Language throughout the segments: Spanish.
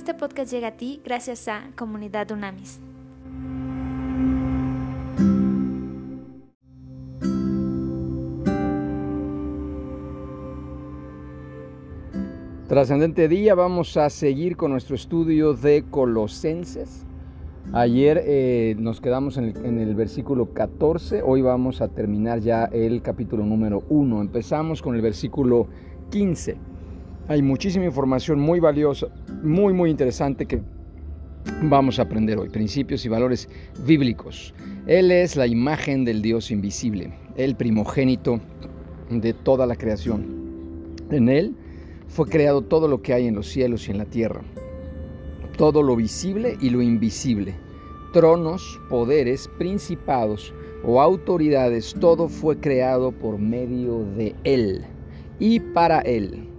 Este podcast llega a ti gracias a Comunidad Unamis. Trascendente día, vamos a seguir con nuestro estudio de Colosenses. Ayer eh, nos quedamos en el, en el, versículo 14, hoy vamos a terminar ya el capítulo número 1. Empezamos con el versículo 15. Hay muchísima información muy valiosa, muy muy interesante que vamos a aprender hoy. Principios y valores bíblicos. Él es la imagen del Dios invisible, el primogénito de toda la creación. En Él fue creado todo lo que hay en los cielos y en la tierra, todo lo visible y lo invisible, tronos, poderes, principados o autoridades, todo fue creado por medio de Él y para Él.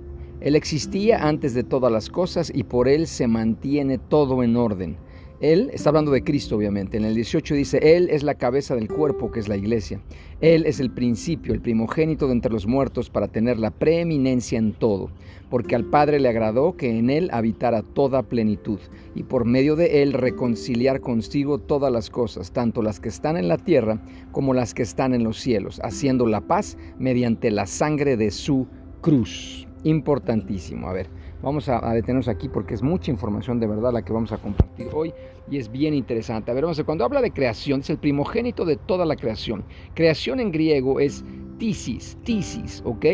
Él existía antes de todas las cosas y por Él se mantiene todo en orden. Él está hablando de Cristo, obviamente. En el 18 dice, Él es la cabeza del cuerpo, que es la iglesia. Él es el principio, el primogénito de entre los muertos, para tener la preeminencia en todo, porque al Padre le agradó que en Él habitara toda plenitud, y por medio de Él reconciliar consigo todas las cosas, tanto las que están en la tierra como las que están en los cielos, haciendo la paz mediante la sangre de su cruz. Importantísimo. A ver, Vamos a, detenernos aquí porque es mucha información de verdad la que vamos a compartir hoy y es bien interesante. A ver, vamos a ver, cuando habla de creación, es el primogénito de toda la creación. Creación en griego es tisis, tisis, ¿ok?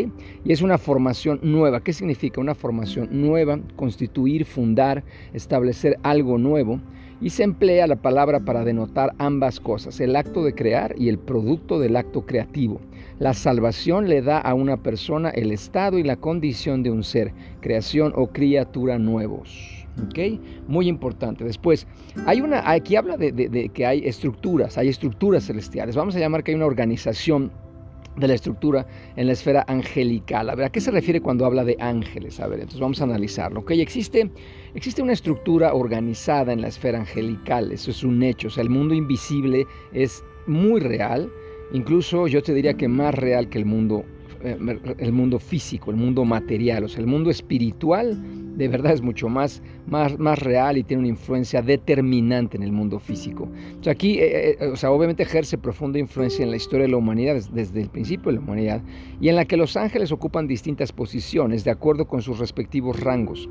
Y es una formación nueva. ¿Qué significa? Una formación nueva, constituir, fundar, establecer algo nuevo y se emplea la palabra para denotar ambas cosas, el acto de crear y el producto del acto creativo. La salvación le da a una persona el estado y la condición de un ser, creación o criatura nuevos. ¿ok? Muy importante. Después, hay una, aquí habla de, de que hay estructuras, hay estructuras celestiales. Vamos a llamar que hay una organización de la estructura en la esfera angelical. A ver, ¿a qué se refiere cuando habla de ángeles? A ver, entonces vamos a analizarlo. Ok, existe, existe una estructura organizada en la esfera angelical, eso es un hecho. O sea, el mundo invisible es muy real, incluso yo te diría que más real que el mundo, el mundo físico, el mundo material. O sea, el mundo espiritual de verdad es mucho más, más, más real y tiene una influencia determinante en el mundo físico. O sea, aquí, eh, eh, o sea, obviamente ejerce profunda influencia en la historia de la humanidad desde, el principio de la humanidad y en la que los ángeles ocupan distintas posiciones de acuerdo con sus respectivos rangos.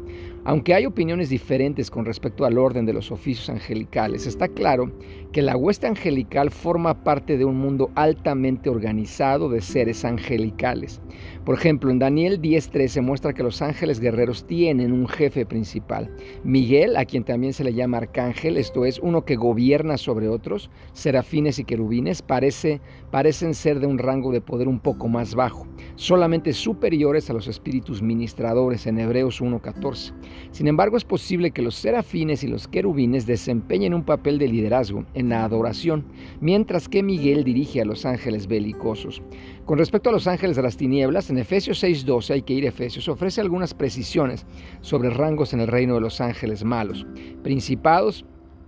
Aunque hay opiniones diferentes con respecto al orden de los oficios angelicales, está claro que la hueste angelical forma parte de un mundo altamente organizado de seres angelicales. Por ejemplo, en Daniel 10.3 se muestra que los ángeles guerreros tienen un jefe principal. Miguel, a quien también se le llama arcángel, esto es, uno que gobierna sobre otros, serafines y querubines, parece, parecen ser de un rango de poder un poco más bajo, solamente superiores a los espíritus ministradores en Hebreos 1.14. Sin embargo, es posible que los serafines y los querubines desempeñen un papel de liderazgo en la adoración, mientras que Miguel dirige a los ángeles belicosos. Con respecto a los ángeles de las tinieblas, en Efesios 6:12 hay que ir a Efesios, ofrece algunas precisiones sobre rangos en el reino de los ángeles malos, principados,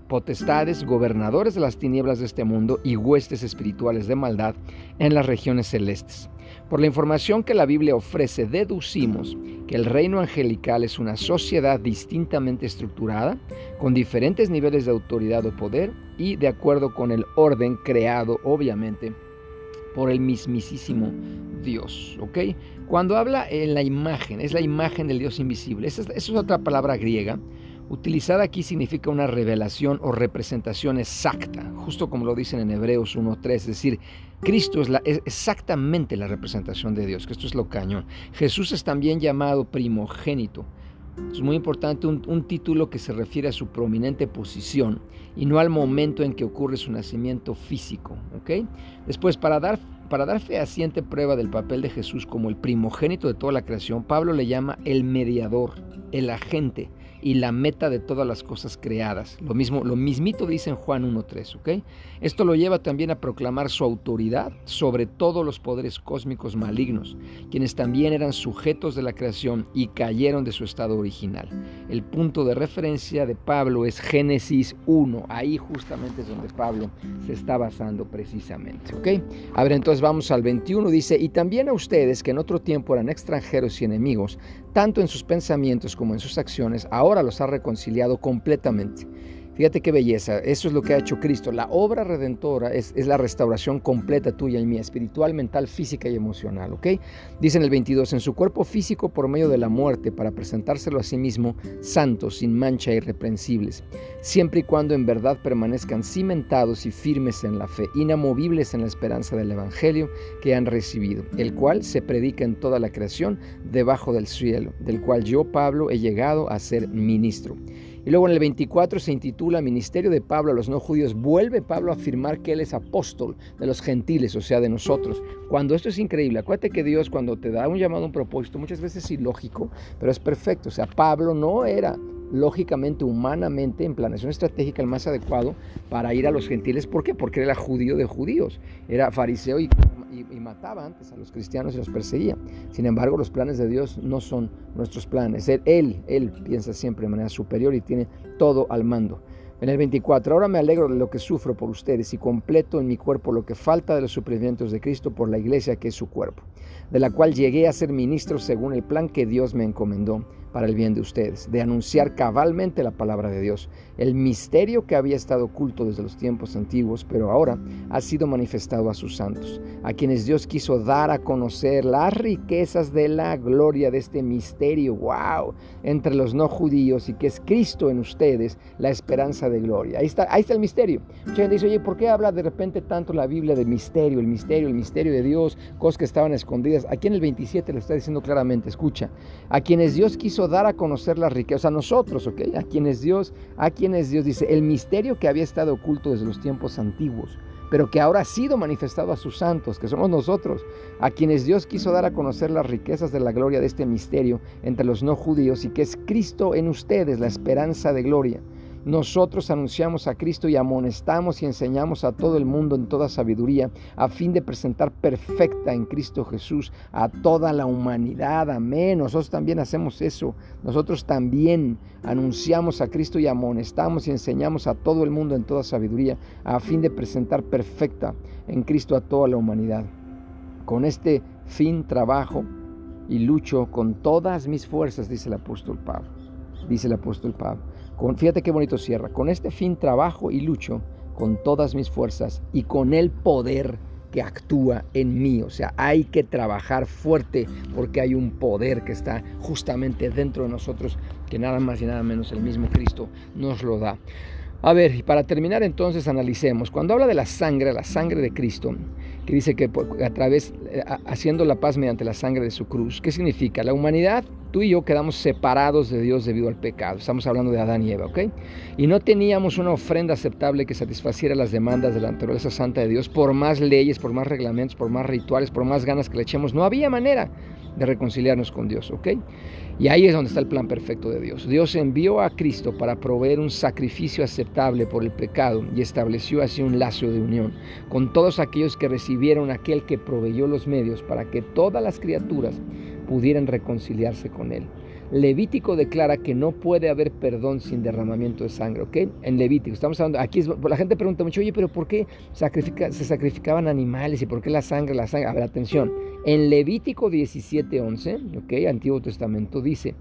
potestades, gobernadores de las tinieblas de este mundo y huestes espirituales de maldad en las regiones celestes. Por la información que la Biblia ofrece, deducimos que el reino angelical es una sociedad distintamente estructurada, con diferentes niveles de autoridad o poder y de acuerdo con el orden creado, obviamente, por el mismísimo Dios, ¿ok? Cuando habla en la imagen, es la imagen del Dios invisible. Esa es, otra palabra griega. Utilizada aquí significa una revelación o representación exacta, justo como lo dicen en Hebreos 1.3, es decir, Cristo es, exactamente la representación de Dios, que esto es lo cañón. Jesús es también llamado primogénito. Es muy importante un, título que se refiere a su prominente posición y no al momento en que ocurre su nacimiento físico. ¿ok? Después, para dar, para dar fehaciente prueba del papel de Jesús como el primogénito de toda la creación, Pablo le llama el mediador, el agente, y la meta de todas las cosas creadas. Lo mismo, lo mismito dice en Juan 1.3, ¿ok? Esto lo lleva también a proclamar su autoridad sobre todos los poderes cósmicos malignos, quienes también eran sujetos de la creación y cayeron de su estado original. El punto de referencia de Pablo es Génesis 1, ahí justamente es donde Pablo se está basando precisamente, ¿ok? A ver, entonces vamos al 21, dice, y también a ustedes que en otro tiempo eran extranjeros y enemigos, tanto en sus pensamientos como en sus acciones, ahora ahora los ha reconciliado completamente. Fíjate qué belleza, eso es lo que ha hecho Cristo. La obra redentora es, la restauración completa tuya y mía, espiritual, mental, física y emocional, ¿ok? Dice en el 22, en su cuerpo físico por medio de la muerte, para presentárselo a sí mismo santos, sin mancha, irreprensibles, siempre y cuando en verdad permanezcan cimentados y firmes en la fe, inamovibles en la esperanza del Evangelio que han recibido, el cual se predica en toda la creación debajo del cielo, del cual yo, Pablo, he llegado a ser ministro y luego en el 24 se intitula Ministerio de Pablo a los no judíos. Vuelve Pablo a afirmar que él es apóstol de los gentiles, o sea, de nosotros. Cuando esto es increíble, acuérdate que Dios cuando te da un llamado, un propósito, muchas veces es ilógico, pero es perfecto. O sea, Pablo no era lógicamente, humanamente, en planeación estratégica, el más adecuado para ir a los gentiles. ¿Por qué? Porque era judío de judíos, era fariseo y, mataba antes a los cristianos y los perseguía. Sin embargo, los planes de Dios no son nuestros planes. Él, él, él piensa siempre de manera superior y tiene todo al mando. En el 24, ahora me alegro de lo que sufro por ustedes y completo en mi cuerpo lo que falta de los sufrimientos de Cristo por la iglesia que es su cuerpo, de la cual llegué a ser ministro según el plan que Dios me encomendó para el bien de ustedes, de anunciar cabalmente la palabra de Dios, el misterio que había estado oculto desde los tiempos antiguos, pero ahora ha sido manifestado a sus santos, a quienes Dios quiso dar a conocer las riquezas de la gloria de este misterio, wow, entre los no judíos y que es Cristo en ustedes, la esperanza de gloria. Ahí está, ahí está el misterio. Mucha gente dice, oye, ¿por qué habla de repente tanto la Biblia de misterio, el misterio, el misterio de Dios, cosas que estaban escondidas? Aquí en el 27 lo está diciendo claramente, escucha, a quienes Dios quiso dar a conocer las riquezas a nosotros, ¿ok? A quienes Dios, a quienes Dios dice, el misterio que había estado oculto desde los tiempos antiguos, pero que ahora ha sido manifestado a sus santos, que somos nosotros, a quienes Dios quiso dar a conocer las riquezas de la gloria de este misterio entre los no judíos y que es Cristo en ustedes, la esperanza de gloria nosotros anunciamos a Cristo y amonestamos y enseñamos a todo el mundo en toda sabiduría, a fin de presentar perfecta en Cristo Jesús a toda la humanidad. Amén. Nosotros también hacemos eso. Nosotros también anunciamos a Cristo y amonestamos y enseñamos a todo el mundo en toda sabiduría, a fin de presentar perfecta en Cristo a toda la humanidad. Con este fin trabajo y lucho con todas mis fuerzas, dice el apóstol Pablo. Dice el apóstol Pablo fíjate qué bonito cierra. Con este fin trabajo y lucho con todas mis fuerzas y con el poder que actúa en mí. O sea, hay que trabajar fuerte porque hay un poder que está justamente dentro de nosotros que nada más y nada menos el mismo Cristo nos lo da. A ver, y para terminar entonces analicemos. Cuando habla de la sangre, la sangre de Cristo, que dice que a través, eh, haciendo la paz mediante la sangre de su cruz, ¿qué significa? La humanidad, tú y yo quedamos separados de Dios debido al pecado. Estamos hablando de Adán y Eva, ¿ok? Y no teníamos una ofrenda aceptable que satisfaciera las demandas de la naturaleza santa de Dios por más leyes, por más reglamentos, por más rituales, por más ganas que le echemos. No había manera de reconciliarnos con Dios, ¿ok? Y ahí es donde está el plan perfecto de Dios. Dios envió a Cristo para proveer un sacrificio aceptable por el pecado y estableció así un lazo de unión con todos aquellos que recibieron aquel que proveyó los medios para que todas las criaturas pudieran reconciliarse con Él. Levítico declara que no puede haber perdón sin derramamiento de sangre, ¿ok? En Levítico, estamos hablando, aquí la gente pregunta mucho, oye, pero ¿por qué se sacrificaban animales y por qué la sangre, la sangre? A ver, atención, en Levítico 17:11, ¿ok? Antiguo Testamento dice,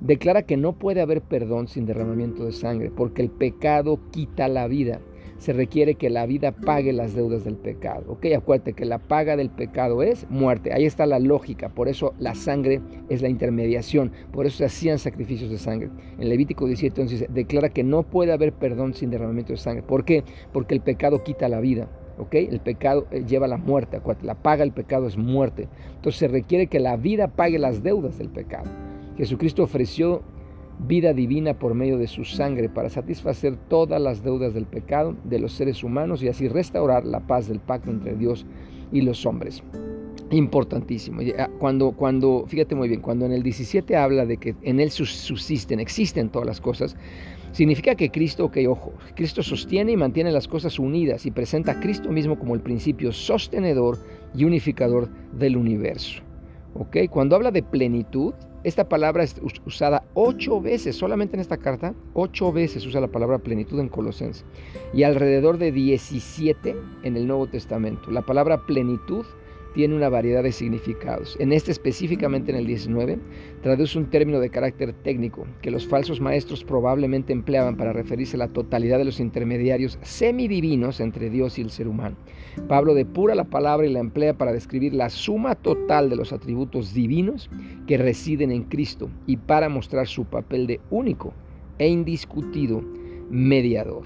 declara que no puede haber perdón sin derramamiento de sangre, porque el pecado quita la vida se requiere que la vida pague las deudas del pecado. Ok, acuérdate que la paga del pecado es muerte. Ahí está la lógica. Por eso la sangre es la intermediación. Por eso se hacían sacrificios de sangre. En Levítico 17 entonces declara que no puede haber perdón sin derramamiento de sangre. ¿Por qué? Porque el pecado quita la vida. ¿ok? El pecado eh, lleva a la muerte, acuérdate, la paga del pecado es muerte. Entonces se requiere que la vida pague las deudas del pecado. Jesucristo ofreció vida divina por medio de su sangre para satisfacer todas las deudas del pecado de los seres humanos y así restaurar la paz del pacto entre Dios y los hombres. Importantísimo. Ah, cuando, cuando, fíjate muy bien, cuando en el 17 habla de que en Él subsisten, existen todas las cosas, significa que Cristo, ok, ojo, Cristo sostiene y mantiene las cosas unidas y presenta a Cristo mismo como el principio sostenedor y unificador del universo. ¿ok? Cuando habla de plenitud, esta palabra es usada ocho veces, solamente en esta carta, ocho veces usa la palabra plenitud en Colosenses y alrededor de 17 en el Nuevo Testamento. La palabra plenitud tiene una variedad de significados. En este específicamente en el 19, traduce un término de carácter técnico que los falsos maestros probablemente empleaban para referirse a la totalidad de los intermediarios semidivinos entre Dios y el ser humano. Pablo depura la palabra y la emplea para describir la suma total de los atributos divinos que residen en Cristo y para mostrar su papel de único e indiscutido mediador.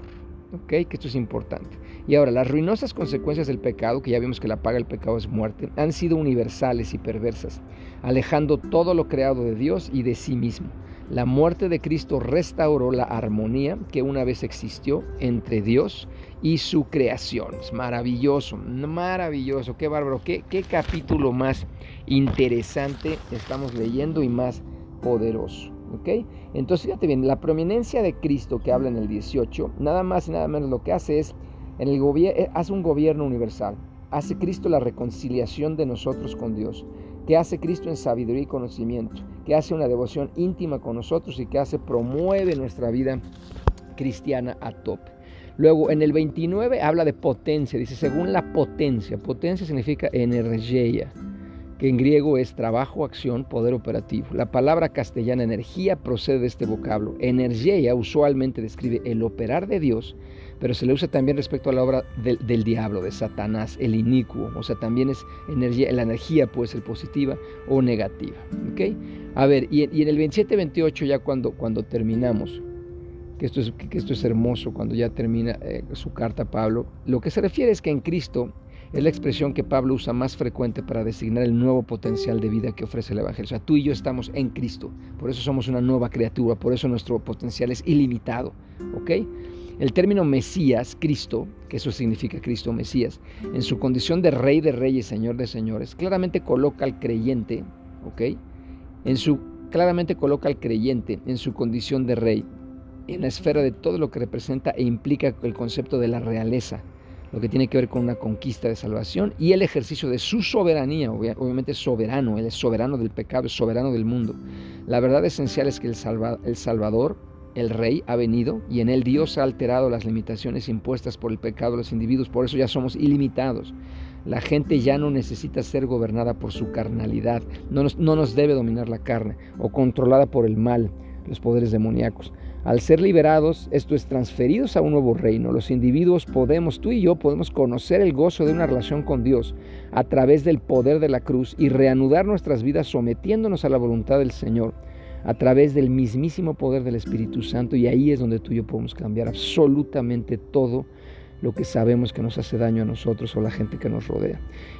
¿Ok? Que esto es importante. Y ahora, las ruinosas consecuencias del pecado, que ya vimos que la paga del pecado es muerte, han sido universales y perversas, alejando todo lo creado de Dios y de sí mismo. La muerte de Cristo restauró la armonía que una vez existió entre Dios y su creación. Es maravilloso, maravilloso, qué bárbaro, qué, qué capítulo más interesante estamos leyendo y más poderoso. ¿Ok? Entonces, fíjate bien, la prominencia de Cristo que habla en el 18, nada más y nada menos lo que hace es en el eh, hace un gobierno universal. Hace Cristo la reconciliación de nosotros con Dios. Que hace Cristo en sabiduría y conocimiento. Que hace una devoción íntima con nosotros y que hace, promueve nuestra vida cristiana a tope. Luego en el 29 habla de potencia. Dice, según la potencia. Potencia significa energía que en griego es trabajo, acción, poder operativo. La palabra castellana energía procede de este vocablo. Energía usualmente describe el operar de Dios pero se le usa también respecto a la obra del, diablo, de Satanás, el inicuo. O sea, también es energía, la energía puede ser positiva o negativa. ¿ok? A ver, y, en el 27-28 ya cuando, cuando terminamos, que esto, es, que esto es hermoso, cuando ya termina eh, su carta Pablo, lo que se refiere es que en Cristo es la expresión que Pablo usa más frecuente para designar el nuevo potencial de vida que ofrece el Evangelio. O sea, tú y yo estamos en Cristo, por eso somos una nueva criatura, por eso nuestro potencial es ilimitado. ¿Ok? El término Mesías, Cristo, que eso significa Cristo Mesías, en su condición de Rey de Reyes, Señor de Señores, claramente coloca al creyente, ¿ok? En su, claramente coloca al creyente en su condición de Rey, en la esfera de todo lo que representa e implica el concepto de la realeza, lo que tiene que ver con una conquista de salvación y el ejercicio de su soberanía, obviamente soberano, Él es soberano del pecado, es soberano del mundo. La verdad esencial es que el, Salvador, el rey ha venido y en él Dios ha alterado las limitaciones impuestas por el pecado de los individuos, por eso ya somos ilimitados. La gente ya no necesita ser gobernada por su carnalidad, no nos, no nos debe dominar la carne o controlada por el mal, los poderes demoníacos. Al ser liberados, esto es transferidos a un nuevo reino, los individuos podemos, tú y yo podemos conocer el gozo de una relación con Dios a través del poder de la cruz y reanudar nuestras vidas sometiéndonos a la voluntad del Señor a través del mismísimo poder del Espíritu Santo. Y ahí es donde tú y yo podemos cambiar absolutamente todo lo que sabemos que nos hace daño a nosotros o a la gente que nos rodea.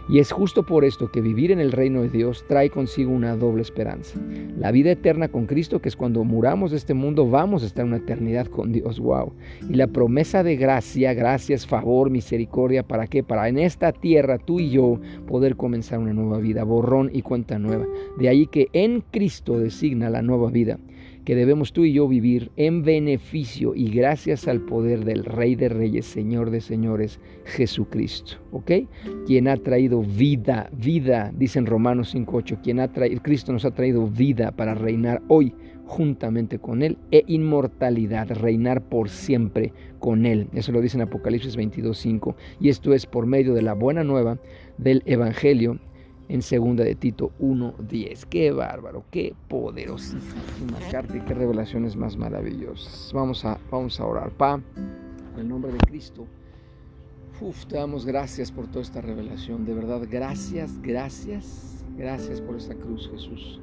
Y es justo por esto que vivir en el reino de Dios trae consigo una doble esperanza. La vida eterna con Cristo, que es cuando muramos de este mundo, vamos a estar en una eternidad con Dios. Wow. Y la promesa de gracia, gracias, favor, misericordia, ¿para qué? Para en esta tierra tú y yo poder comenzar una nueva vida, borrón y cuenta nueva. De ahí que en Cristo designa la nueva vida que debemos tú y yo vivir en beneficio y gracias al poder del Rey de Reyes, Señor de Señores, Jesucristo. ¿Ok? Quien ha traído vida, vida, dicen Romanos 5.8, quien ha traído, Cristo nos ha traído vida para reinar hoy juntamente con Él e inmortalidad, reinar por siempre con Él. Eso lo dice en Apocalipsis 22.5. Y esto es por medio de la buena nueva del Evangelio en segunda de Tito 1.10. Qué bárbaro, qué poderosísima carta y qué revelaciones más maravillosas. Vamos a, vamos a orar. Pa, en el nombre de Cristo. Uf, te damos gracias por toda esta revelación. De verdad, gracias, gracias, gracias por esta cruz, Jesús.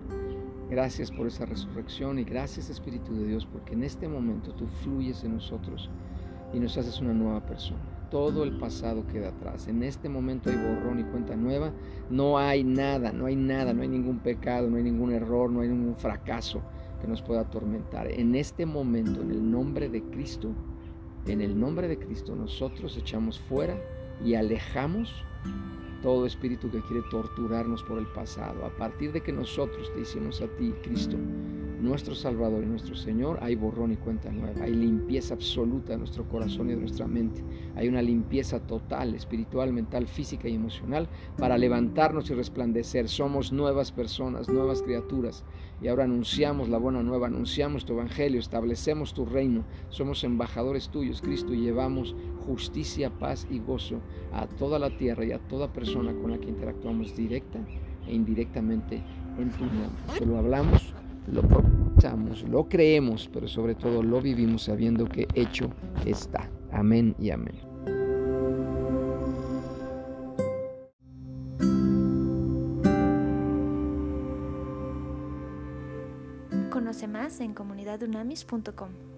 Gracias por esa resurrección y gracias, Espíritu de Dios, porque en este momento tú fluyes en nosotros y nos haces una nueva persona todo el pasado queda atrás. En este momento hay borrón y cuenta nueva. No hay nada, no hay nada, no hay ningún pecado, no hay ningún error, no hay ningún fracaso que nos pueda atormentar. En este momento, en el nombre de Cristo, en el nombre de Cristo, nosotros echamos fuera y alejamos todo espíritu que quiere torturarnos por el pasado. A partir de que nosotros te hicimos a ti, Cristo, nuestro Salvador y nuestro Señor, hay borrón y cuenta nueva, hay limpieza absoluta de nuestro corazón y de nuestra mente, hay una limpieza total, espiritual, mental, física y emocional para levantarnos y resplandecer. Somos nuevas personas, nuevas criaturas y ahora anunciamos la buena nueva, anunciamos tu evangelio, establecemos tu reino, somos embajadores tuyos, Cristo, y llevamos justicia, paz y gozo a toda la tierra y a toda persona con la que interactuamos directa e indirectamente en tu nombre. lo hablamos lo proclamamos, lo creemos, pero sobre todo lo vivimos sabiendo que hecho está. Amén y amén. Conoce más en comunidadunamis.com.